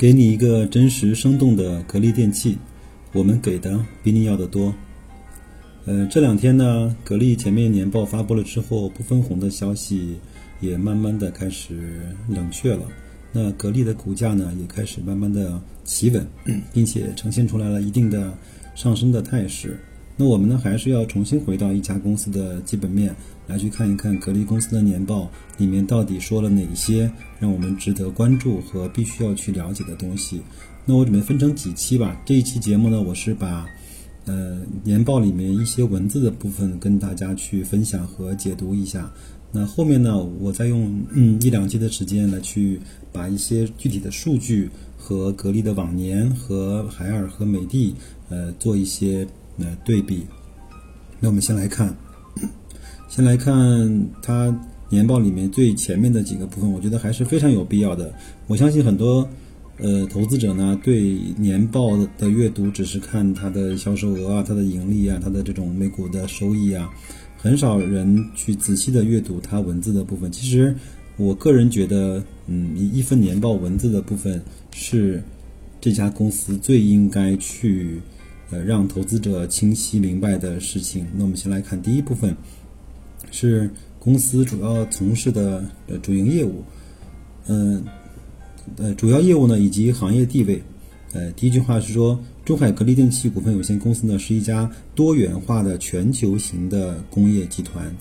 给你一个真实生动的格力电器，我们给的比你要的多。呃，这两天呢，格力前面年报发布了之后，不分红的消息也慢慢的开始冷却了。那格力的股价呢，也开始慢慢的企稳，并且呈现出来了一定的上升的态势。那我们呢，还是要重新回到一家公司的基本面。来去看一看格力公司的年报里面到底说了哪些让我们值得关注和必须要去了解的东西。那我准备分成几期吧。这一期节目呢，我是把呃年报里面一些文字的部分跟大家去分享和解读一下。那后面呢，我再用嗯一两期的时间来去把一些具体的数据和格力的往年和海尔和美的呃做一些呃对比。那我们先来看。先来看它年报里面最前面的几个部分，我觉得还是非常有必要的。我相信很多呃投资者呢，对年报的阅读只是看它的销售额啊、它的盈利啊、它的这种每股的收益啊，很少人去仔细的阅读它文字的部分。其实我个人觉得，嗯，一份年报文字的部分是这家公司最应该去呃让投资者清晰明白的事情。那我们先来看第一部分。是公司主要从事的呃主营业务，嗯，呃主要业务呢以及行业地位，呃第一句话是说中海格力电器股份有限公司呢是一家多元化的全球型的工业集团，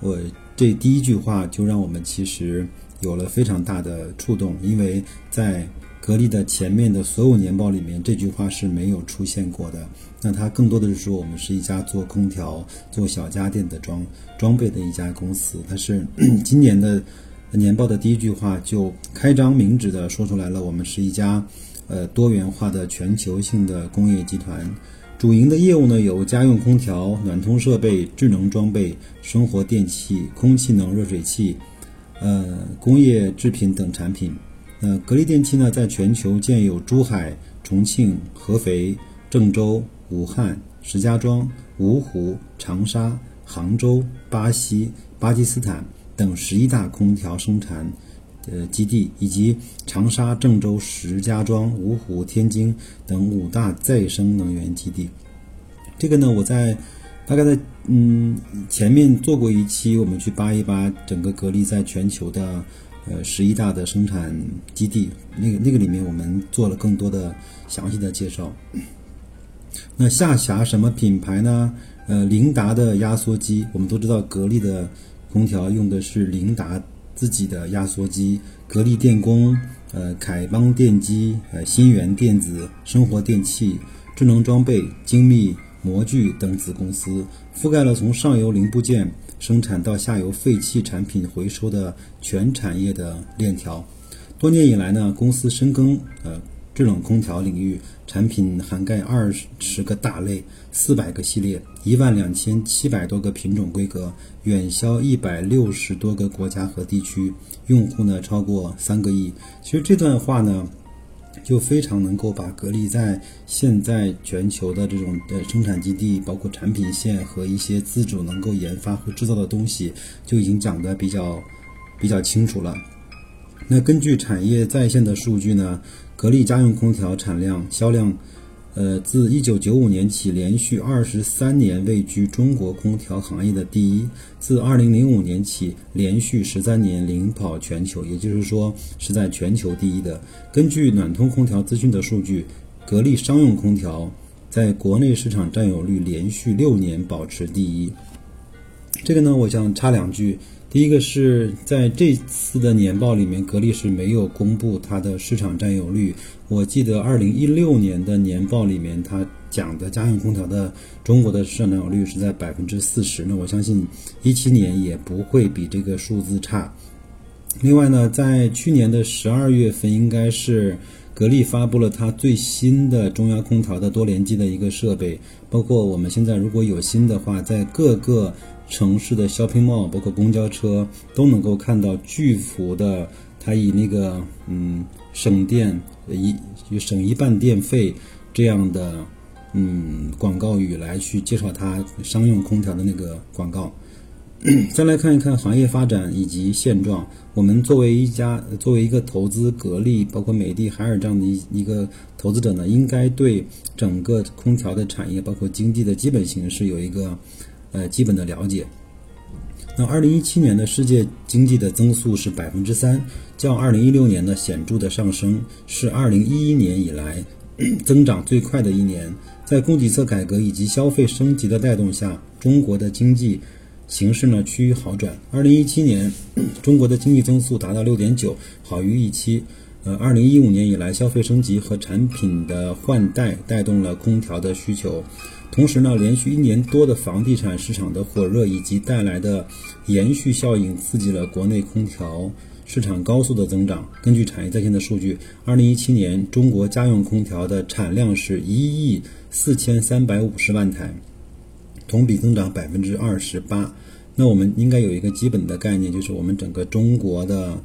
我这第一句话就让我们其实有了非常大的触动，因为在。格力的前面的所有年报里面，这句话是没有出现过的。那它更多的是说，我们是一家做空调、做小家电的装装备的一家公司。它是 今年的年报的第一句话就开张明指的说出来了，我们是一家呃多元化的全球性的工业集团。主营的业务呢有家用空调、暖通设备、智能装备、生活电器、空气能热水器、呃工业制品等产品。呃，格力电器呢，在全球建有珠海、重庆、合肥、郑州、武汉、石家庄、芜湖、长沙、杭州、巴西、巴基斯坦等十一大空调生产呃基地，以及长沙、郑州、石家庄、芜湖、天津等五大再生能源基地。这个呢，我在大概在嗯前面做过一期，我们去扒一扒整个格力在全球的。呃，十一大的生产基地，那个那个里面我们做了更多的详细的介绍。那下辖什么品牌呢？呃，凌达的压缩机，我们都知道格力的空调用的是凌达自己的压缩机，格力电工、呃，凯邦电机、呃，新源电子、生活电器、智能装备、精密模具等子公司，覆盖了从上游零部件。生产到下游废弃产品回收的全产业的链条，多年以来呢，公司深耕呃制冷空调领域，产品涵盖二十个大类、四百个系列、一万两千七百多个品种规格，远销一百六十多个国家和地区，用户呢超过三个亿。其实这段话呢。就非常能够把格力在现在全球的这种的生产基地，包括产品线和一些自主能够研发和制造的东西，就已经讲得比较比较清楚了。那根据产业在线的数据呢，格力家用空调产量销量。呃，自一九九五年起，连续二十三年位居中国空调行业的第一；自二零零五年起，连续十三年领跑全球，也就是说是在全球第一的。根据暖通空调资讯的数据，格力商用空调在国内市场占有率连续六年保持第一。这个呢，我想插两句。第一个是在这次的年报里面，格力是没有公布它的市场占有率。我记得二零一六年的年报里面，它讲的家用空调的中国的市场占有率是在百分之四十。那我相信一七年也不会比这个数字差。另外呢，在去年的十二月份，应该是格力发布了它最新的中央空调的多联机的一个设备，包括我们现在如果有新的话，在各个。城市的 shopping mall，包括公交车，都能够看到巨幅的，它以那个嗯省电一省一半电费这样的嗯广告语来去介绍它商用空调的那个广告。再来看一看行业发展以及现状。我们作为一家，作为一个投资格力，包括美的、海尔这样的一一个投资者呢，应该对整个空调的产业，包括经济的基本形势有一个呃基本的了解。那二零一七年的世界经济的增速是百分之三，较二零一六年的显著的上升，是二零一一年以来增长最快的一年。在供给侧改革以及消费升级的带动下，中国的经济。形势呢趋于好转。二零一七年，中国的经济增速达到六点九，好于预期。呃，二零一五年以来，消费升级和产品的换代带动了空调的需求。同时呢，连续一年多的房地产市场的火热以及带来的延续效应，刺激了国内空调市场高速的增长。根据产业在线的数据，二零一七年中国家用空调的产量是一亿四千三百五十万台。同比增长百分之二十八，那我们应该有一个基本的概念，就是我们整个中国的，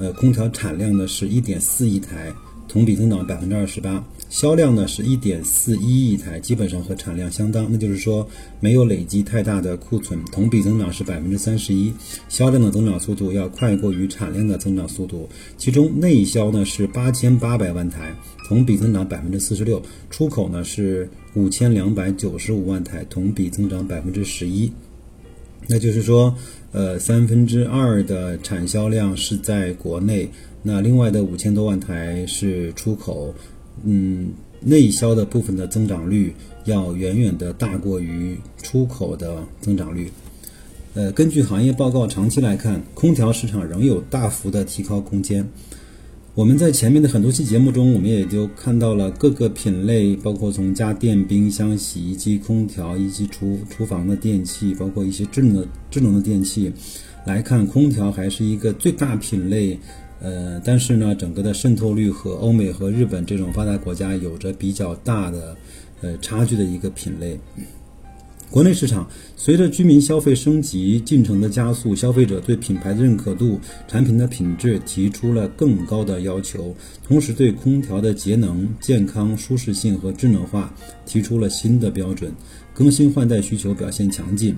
呃，空调产量呢是一点四亿台，同比增长百分之二十八，销量呢是一点四一亿台，基本上和产量相当，那就是说没有累积太大的库存，同比增长是百分之三十一，销量的增长速度要快过于产量的增长速度，其中内销呢是八千八百万台。同比增长百分之四十六，出口呢是五千两百九十五万台，同比增长百分之十一。那就是说，呃，三分之二的产销量是在国内，那另外的五千多万台是出口。嗯，内销的部分的增长率要远远的大过于出口的增长率。呃，根据行业报告，长期来看，空调市场仍有大幅的提高空间。我们在前面的很多期节目中，我们也就看到了各个品类，包括从家电、冰箱、洗衣机、空调以及厨厨房的电器，包括一些智能智能的电器来看，空调还是一个最大品类。呃，但是呢，整个的渗透率和欧美和日本这种发达国家有着比较大的呃差距的一个品类。国内市场随着居民消费升级进程的加速，消费者对品牌的认可度、产品的品质提出了更高的要求，同时对空调的节能、健康、舒适性和智能化提出了新的标准，更新换代需求表现强劲。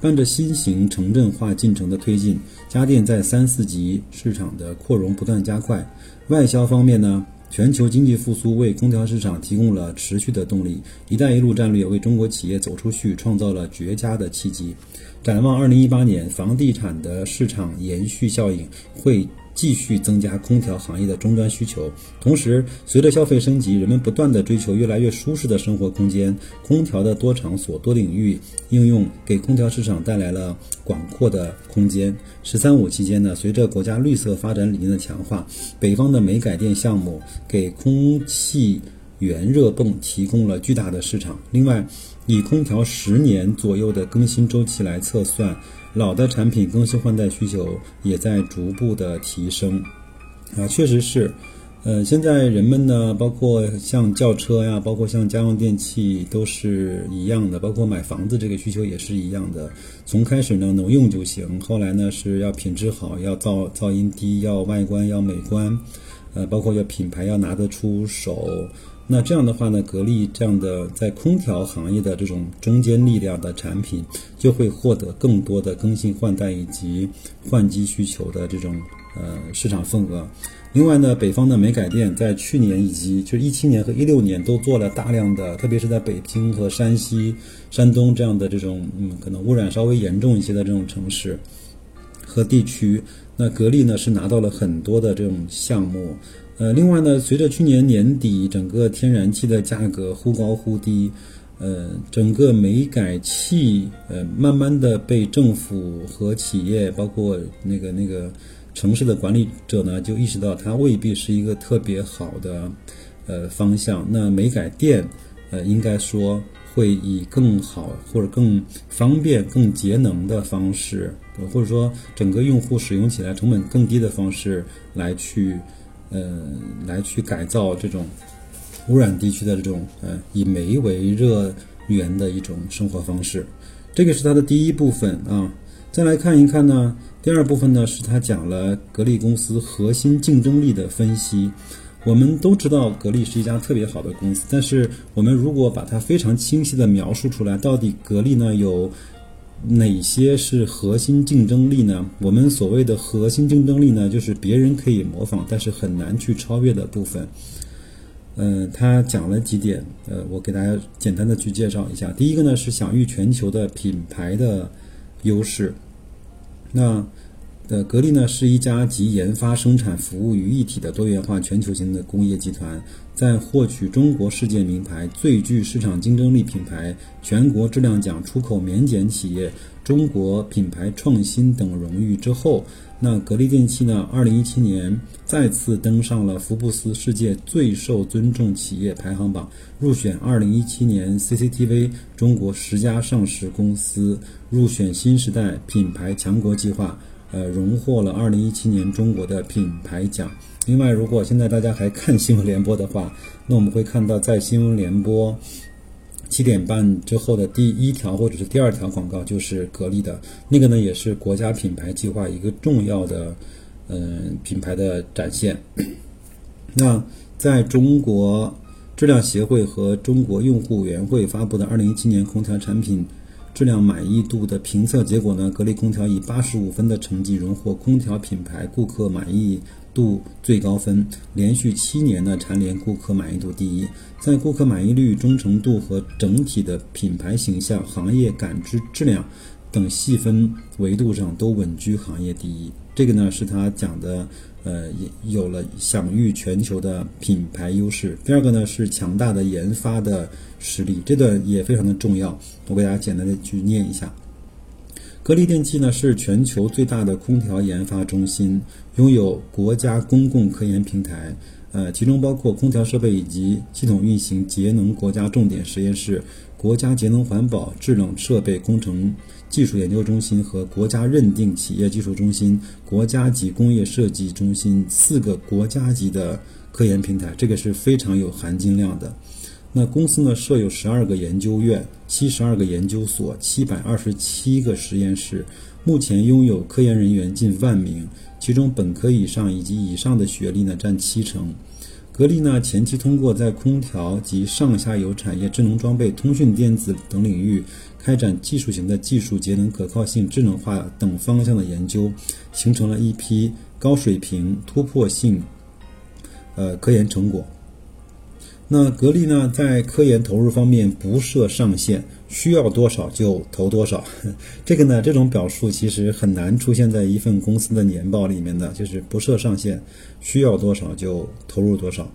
伴着新型城镇化进程的推进，家电在三四级市场的扩容不断加快。外销方面呢？全球经济复苏为空调市场提供了持续的动力，“一带一路”战略为中国企业走出去创造了绝佳的契机。展望二零一八年，房地产的市场延续效应会。继续增加空调行业的终端需求，同时，随着消费升级，人们不断的追求越来越舒适的生活空间，空调的多场所、多领域应用给空调市场带来了广阔的空间。“十三五”期间呢，随着国家绿色发展理念的强化，北方的煤改电项目给空气源热泵提供了巨大的市场。另外，以空调十年左右的更新周期来测算。老的产品更新换代需求也在逐步的提升，啊，确实是，呃，现在人们呢，包括像轿车呀，包括像家用电器都是一样的，包括买房子这个需求也是一样的。从开始呢能用就行，后来呢是要品质好，要噪噪音低，要外观要美观，呃，包括要品牌要拿得出手。那这样的话呢，格力这样的在空调行业的这种中坚力量的产品，就会获得更多的更新换代以及换机需求的这种呃市场份额。另外呢，北方的煤改电在去年以及就是一七年和一六年都做了大量的，特别是在北京和山西、山东这样的这种嗯可能污染稍微严重一些的这种城市和地区，那格力呢是拿到了很多的这种项目。呃，另外呢，随着去年年底整个天然气的价格忽高忽低，呃，整个煤改气呃慢慢的被政府和企业，包括那个那个城市的管理者呢，就意识到它未必是一个特别好的呃方向。那煤改电呃，应该说会以更好或者更方便、更节能的方式，或者说整个用户使用起来成本更低的方式来去。呃，来去改造这种污染地区的这种呃以煤为热源的一种生活方式，这个是它的第一部分啊。再来看一看呢，第二部分呢是它讲了格力公司核心竞争力的分析。我们都知道格力是一家特别好的公司，但是我们如果把它非常清晰的描述出来，到底格力呢有哪些是核心竞争力呢？我们所谓的核心竞争力呢，就是别人可以模仿，但是很难去超越的部分。嗯，他讲了几点，呃，我给大家简单的去介绍一下。第一个呢是享誉全球的品牌的优势。那呃，格力呢是一家集研发、生产、服务于一体的多元化全球型的工业集团。在获取中国世界名牌、最具市场竞争力品牌、全国质量奖、出口免检企业、中国品牌创新等荣誉之后，那格力电器呢？二零一七年再次登上了福布斯世界最受尊重企业排行榜，入选二零一七年 CCTV 中国十佳上市公司，入选新时代品牌强国计划，呃，荣获了二零一七年中国的品牌奖。另外，如果现在大家还看新闻联播的话，那我们会看到在新闻联播七点半之后的第一条或者是第二条广告就是格力的那个呢，也是国家品牌计划一个重要的嗯品牌的展现。那在中国质量协会和中国用户委员会发布的二零一七年空调产品质量满意度的评测结果呢，格力空调以八十五分的成绩荣获空调品牌顾客满意。度最高分，连续七年呢蝉联顾客满意度第一，在顾客满意率、忠诚度和整体的品牌形象、行业感知、质量等细分维度上都稳居行业第一。这个呢是他讲的，呃，也有了享誉全球的品牌优势。第二个呢是强大的研发的实力，这段也非常的重要。我给大家简单的去念一下。格力电器呢是全球最大的空调研发中心，拥有国家公共科研平台，呃，其中包括空调设备以及系统运行节能国家重点实验室、国家节能环保制冷设备工程技术研究中心和国家认定企业技术中心、国家级工业设计中心四个国家级的科研平台，这个是非常有含金量的。那公司呢设有十二个研究院、七十二个研究所、七百二十七个实验室，目前拥有科研人员近万名，其中本科以上以及以上的学历呢占七成。格力呢前期通过在空调及上下游产业、智能装备、通讯电子等领域开展技术型的技术节能可靠性、智能化等方向的研究，形成了一批高水平突破性呃科研成果。那格力呢，在科研投入方面不设上限，需要多少就投多少。这个呢，这种表述其实很难出现在一份公司的年报里面的，就是不设上限，需要多少就投入多少。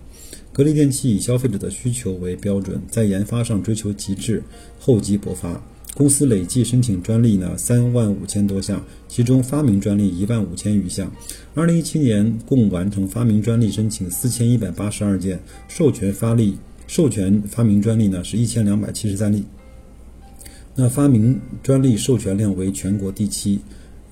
格力电器以消费者的需求为标准，在研发上追求极致，厚积薄发。公司累计申请专利呢三万五千多项，其中发明专利一万五千余项。二零一七年共完成发明专利申请四千一百八十二件，授权发力授权发明专利呢是一千两百七十三例。那发明专利授权量为全国第七。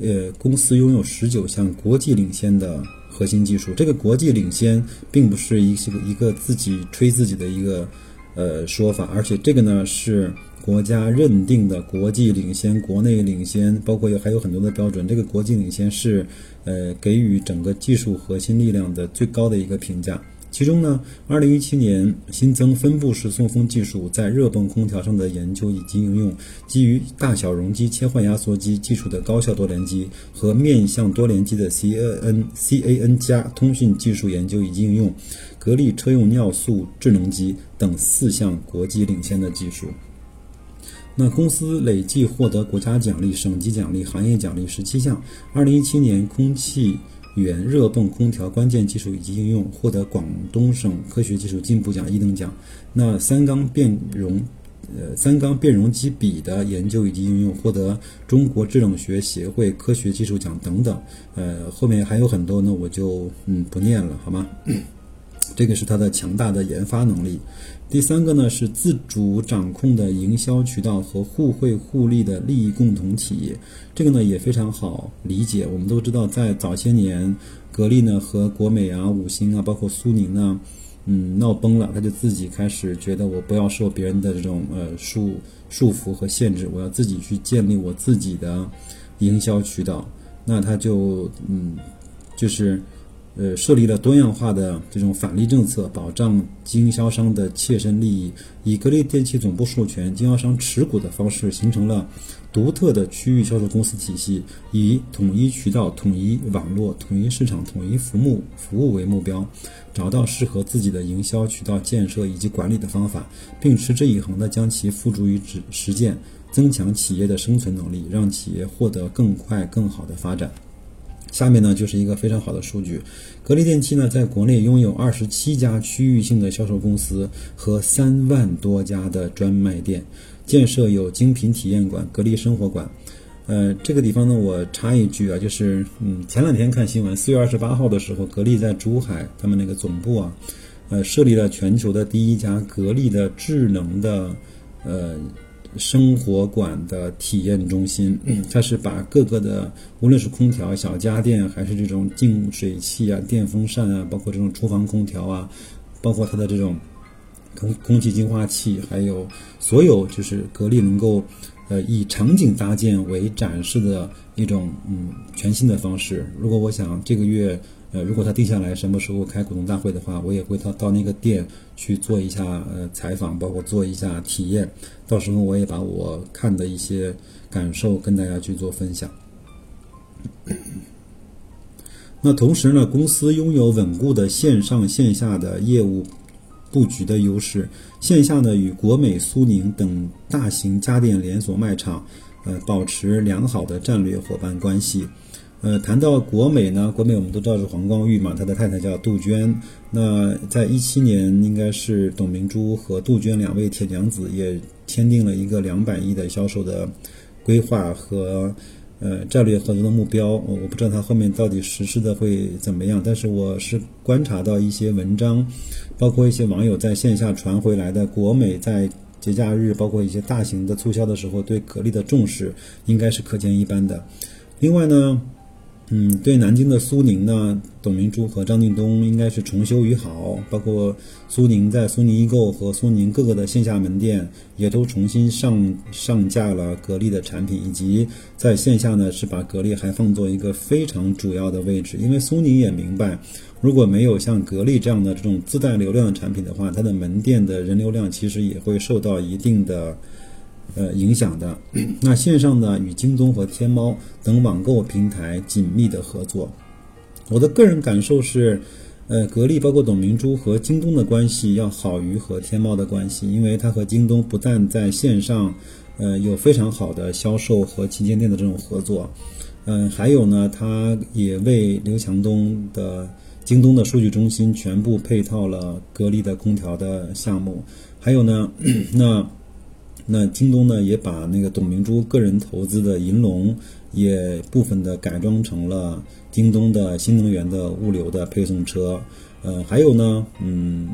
呃，公司拥有十九项国际领先的核心技术。这个国际领先并不是一个一个自己吹自己的一个呃说法，而且这个呢是。国家认定的国际领先、国内领先，包括有还有很多的标准。这个国际领先是，呃，给予整个技术核心力量的最高的一个评价。其中呢，二零一七年新增分布式送风技术在热泵空调上的研究以及应用，基于大小容积切换压缩机技术的高效多联机和面向多联机的 CAN CAN 加通讯技术研究以及应用，格力车用尿素智能机等四项国际领先的技术。那公司累计获得国家奖励、省级奖励、行业奖励十七项。二零一七年空气源热泵空调关键技术以及应用获得广东省科学技术进步奖一等奖。那三缸变容，呃，三缸变容机比的研究以及应用获得中国制冷学协会科学技术奖等等。呃，后面还有很多呢，我就嗯不念了，好吗？这个是它的强大的研发能力。第三个呢是自主掌控的营销渠道和互惠互利的利益共同体，这个呢也非常好理解。我们都知道，在早些年，格力呢和国美啊、五星啊，包括苏宁啊，嗯，闹崩了，他就自己开始觉得我不要受别人的这种呃束束缚和限制，我要自己去建立我自己的营销渠道。那他就嗯，就是。呃，设立了多样化的这种返利政策，保障经销商的切身利益。以格力电器总部授权、经销商持股的方式，形成了独特的区域销售公司体系，以统一渠道、统一网络、统一市场、统一服务服务为目标，找到适合自己的营销渠道建设以及管理的方法，并持之以恒地将其付诸于实实践，增强企业的生存能力，让企业获得更快更好的发展。下面呢就是一个非常好的数据，格力电器呢在国内拥有二十七家区域性的销售公司和三万多家的专卖店，建设有精品体验馆、格力生活馆。呃，这个地方呢我插一句啊，就是嗯，前两天看新闻，四月二十八号的时候，格力在珠海他们那个总部啊，呃，设立了全球的第一家格力的智能的呃。生活馆的体验中心，它是把各个的，无论是空调、小家电，还是这种净水器啊、电风扇啊，包括这种厨房空调啊，包括它的这种空空气净化器，还有所有就是格力能够呃以场景搭建为展示的一种嗯全新的方式。如果我想这个月。呃，如果他定下来什么时候开股东大会的话，我也会到到那个店去做一下呃采访，包括做一下体验。到时候我也把我看的一些感受跟大家去做分享。那同时呢，公司拥有稳固的线上线下的业务布局的优势。线下呢，与国美、苏宁等大型家电连锁卖场，呃，保持良好的战略伙伴关系。呃，谈到国美呢，国美我们都知道是黄光裕嘛，他的太太叫杜鹃。那在一七年，应该是董明珠和杜鹃两位铁娘子也签订了一个两百亿的销售的规划和呃战略合作的目标。我我不知道他后面到底实施的会怎么样，但是我是观察到一些文章，包括一些网友在线下传回来的国美在节假日，包括一些大型的促销的时候对格力的重视，应该是可见一斑的。另外呢。嗯，对南京的苏宁呢，董明珠和张近东应该是重修于好，包括苏宁在苏宁易购和苏宁各个的线下门店也都重新上上架了格力的产品，以及在线下呢是把格力还放做一个非常主要的位置，因为苏宁也明白，如果没有像格力这样的这种自带流量的产品的话，它的门店的人流量其实也会受到一定的。呃，影响的那线上呢，与京东和天猫等网购平台紧密的合作。我的个人感受是，呃，格力包括董明珠和京东的关系要好于和天猫的关系，因为它和京东不但在线上，呃，有非常好的销售和旗舰店的这种合作，嗯，还有呢，它也为刘强东的京东的数据中心全部配套了格力的空调的项目，还有呢，那。那京东呢，也把那个董明珠个人投资的银龙，也部分的改装成了京东的新能源的物流的配送车。呃，还有呢，嗯，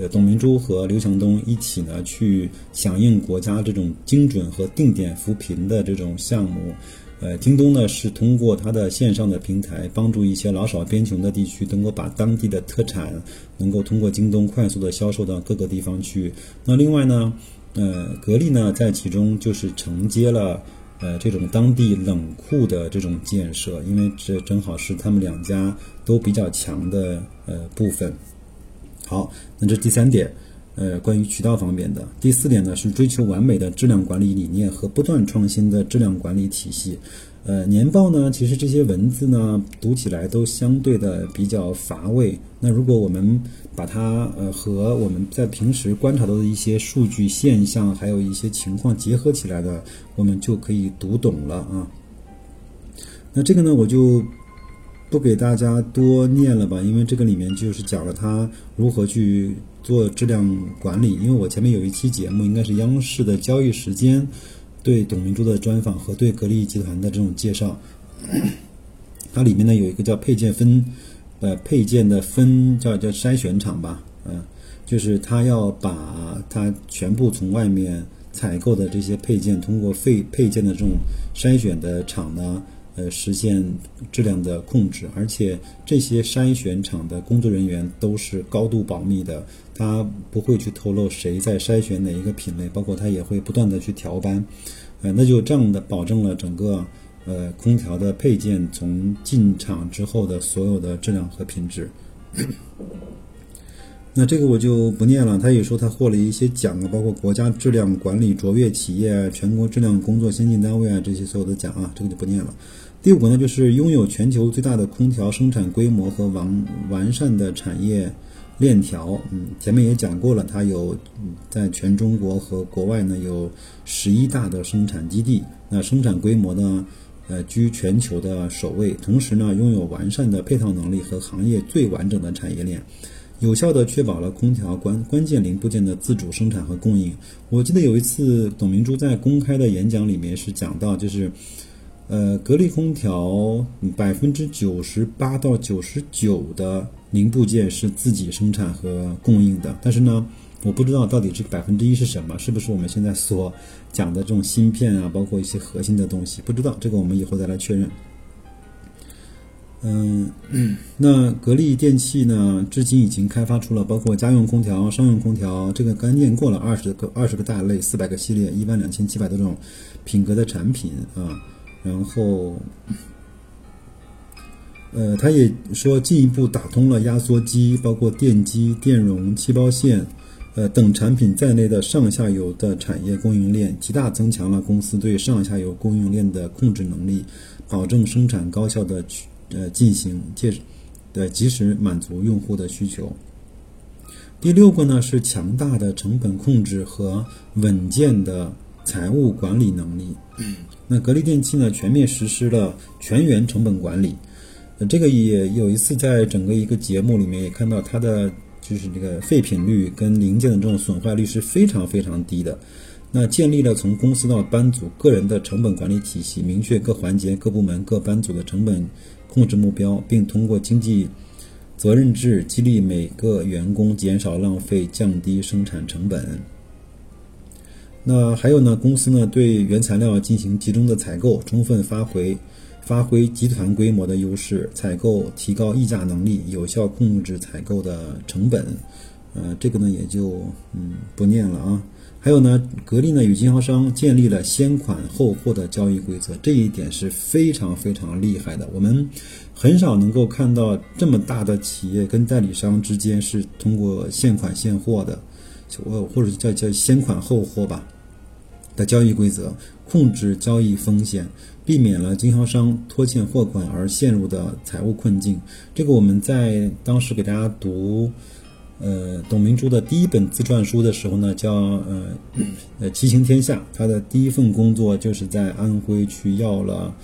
呃，董明珠和刘强东一起呢，去响应国家这种精准和定点扶贫的这种项目。呃，京东呢是通过它的线上的平台，帮助一些老少边穷的地区，能够把当地的特产能够通过京东快速的销售到各个地方去。那另外呢？呃，格力呢，在其中就是承接了呃这种当地冷库的这种建设，因为这正好是他们两家都比较强的呃部分。好，那这第三点，呃，关于渠道方面的。第四点呢，是追求完美的质量管理理念和不断创新的质量管理体系。呃，年报呢，其实这些文字呢，读起来都相对的比较乏味。那如果我们把它呃和我们在平时观察到的一些数据现象，还有一些情况结合起来的，我们就可以读懂了啊。那这个呢，我就不给大家多念了吧，因为这个里面就是讲了它如何去做质量管理。因为我前面有一期节目，应该是央视的交易时间。对董明珠的专访和对格力集团的这种介绍，它里面呢有一个叫配件分，呃配件的分叫叫筛选厂吧，嗯，就是他要把它全部从外面采购的这些配件，通过配配件的这种筛选的厂呢。呃，实现质量的控制，而且这些筛选厂的工作人员都是高度保密的，他不会去透露谁在筛选哪一个品类，包括他也会不断的去调班，呃，那就这样的保证了整个呃空调的配件从进厂之后的所有的质量和品质。那这个我就不念了。他也说他获了一些奖啊，包括国家质量管理卓越企业、全国质量工作先进单位啊这些所有的奖啊，这个就不念了。第五个呢，就是拥有全球最大的空调生产规模和完完善的产业链条。嗯，前面也讲过了，它有在全中国和国外呢有十一大的生产基地，那生产规模呢，呃，居全球的首位。同时呢，拥有完善的配套能力和行业最完整的产业链。有效地确保了空调关关键零部件的自主生产和供应。我记得有一次，董明珠在公开的演讲里面是讲到，就是，呃，格力空调百分之九十八到九十九的零部件是自己生产和供应的。但是呢，我不知道到底这个百分之一是什么，是不是我们现在所讲的这种芯片啊，包括一些核心的东西？不知道这个，我们以后再来确认。嗯，那格力电器呢，至今已经开发出了包括家用空调、商用空调，这个刚念过了二十个二十个大类，四百个系列，一万两千七百多种品格的产品啊。然后，呃，他也说进一步打通了压缩机、包括电机、电容、气包线，呃等产品在内的上下游的产业供应链，极大增强了公司对上下游供应链的控制能力，保证生产高效的去。呃，进行借的及时满足用户的需求。第六个呢是强大的成本控制和稳健的财务管理能力。那格力电器呢全面实施了全员成本管理。呃，这个也有一次在整个一个节目里面也看到它的就是这个废品率跟零件的这种损坏率是非常非常低的。那建立了从公司到班组个人的成本管理体系，明确各环节、各部门、各班组的成本。控制目标，并通过经济责任制激励每个员工减少浪费、降低生产成本。那还有呢？公司呢对原材料进行集中的采购，充分发挥发挥集团规模的优势，采购提高议价能力，有效控制采购的成本。呃，这个呢也就嗯不念了啊。还有呢，格力呢与经销商建立了先款后货的交易规则，这一点是非常非常厉害的。我们很少能够看到这么大的企业跟代理商之间是通过现款现货的，我或者叫叫先款后货吧的交易规则，控制交易风险，避免了经销商拖欠货款而陷入的财务困境。这个我们在当时给大家读。呃，董明珠的第一本自传书的时候呢，叫呃呃骑行天下。他的第一份工作就是在安徽去要了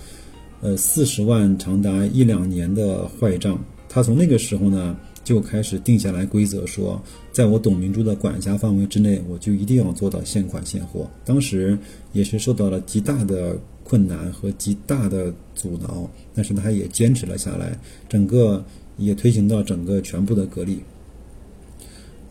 呃四十万，长达一两年的坏账。他从那个时候呢就开始定下来规则，说在我董明珠的管辖范围之内，我就一定要做到现款现货。当时也是受到了极大的困难和极大的阻挠，但是他也坚持了下来，整个也推行到整个全部的格力。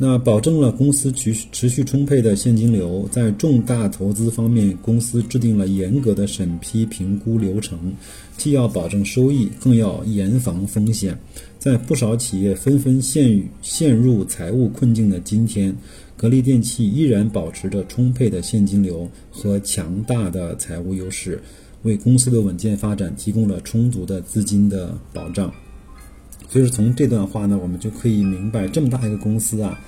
那保证了公司持持续充沛的现金流，在重大投资方面，公司制定了严格的审批评估流程，既要保证收益，更要严防风险。在不少企业纷纷陷陷入财务困境的今天，格力电器依然保持着充沛的现金流和强大的财务优势，为公司的稳健发展提供了充足的资金的保障。所以说，从这段话呢，我们就可以明白，这么大一个公司啊，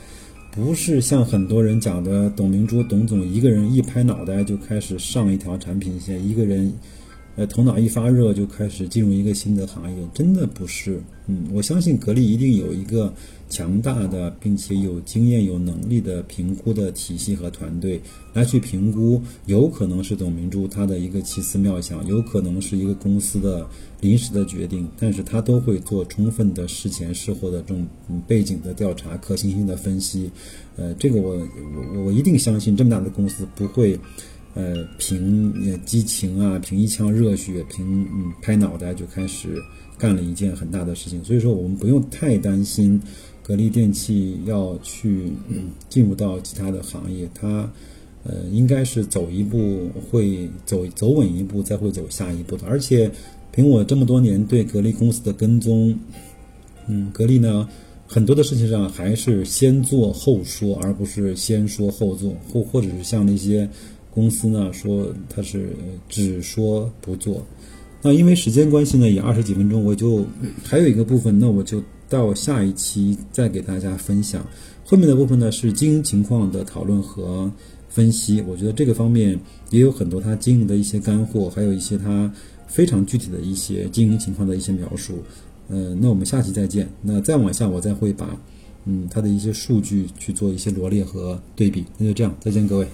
不是像很多人讲的，董明珠董总一个人一拍脑袋就开始上一条产品线，一个人。呃，头脑一发热就开始进入一个新的行业，真的不是。嗯，我相信格力一定有一个强大的，并且有经验、有能力的评估的体系和团队来去评估。有可能是董明珠她的一个奇思妙想，有可能是一个公司的临时的决定，但是他都会做充分的事前事后的这种背景的调查、可行性的分析。呃，这个我我我一定相信，这么大的公司不会。呃，凭激情啊，凭一腔热血，凭嗯拍脑袋就开始干了一件很大的事情。所以说，我们不用太担心格力电器要去嗯进入到其他的行业，它呃应该是走一步会走走稳一步，再会走下一步的。而且，凭我这么多年对格力公司的跟踪，嗯，格力呢很多的事情上还是先做后说，而不是先说后做，或或者是像那些。公司呢说它是只说不做，那因为时间关系呢，也二十几分钟，我就还有一个部分，那我就到下一期再给大家分享。后面的部分呢是经营情况的讨论和分析，我觉得这个方面也有很多他经营的一些干货，还有一些他非常具体的一些经营情况的一些描述。嗯，那我们下期再见。那再往下，我再会把嗯他的一些数据去做一些罗列和对比。那就这样，再见各位。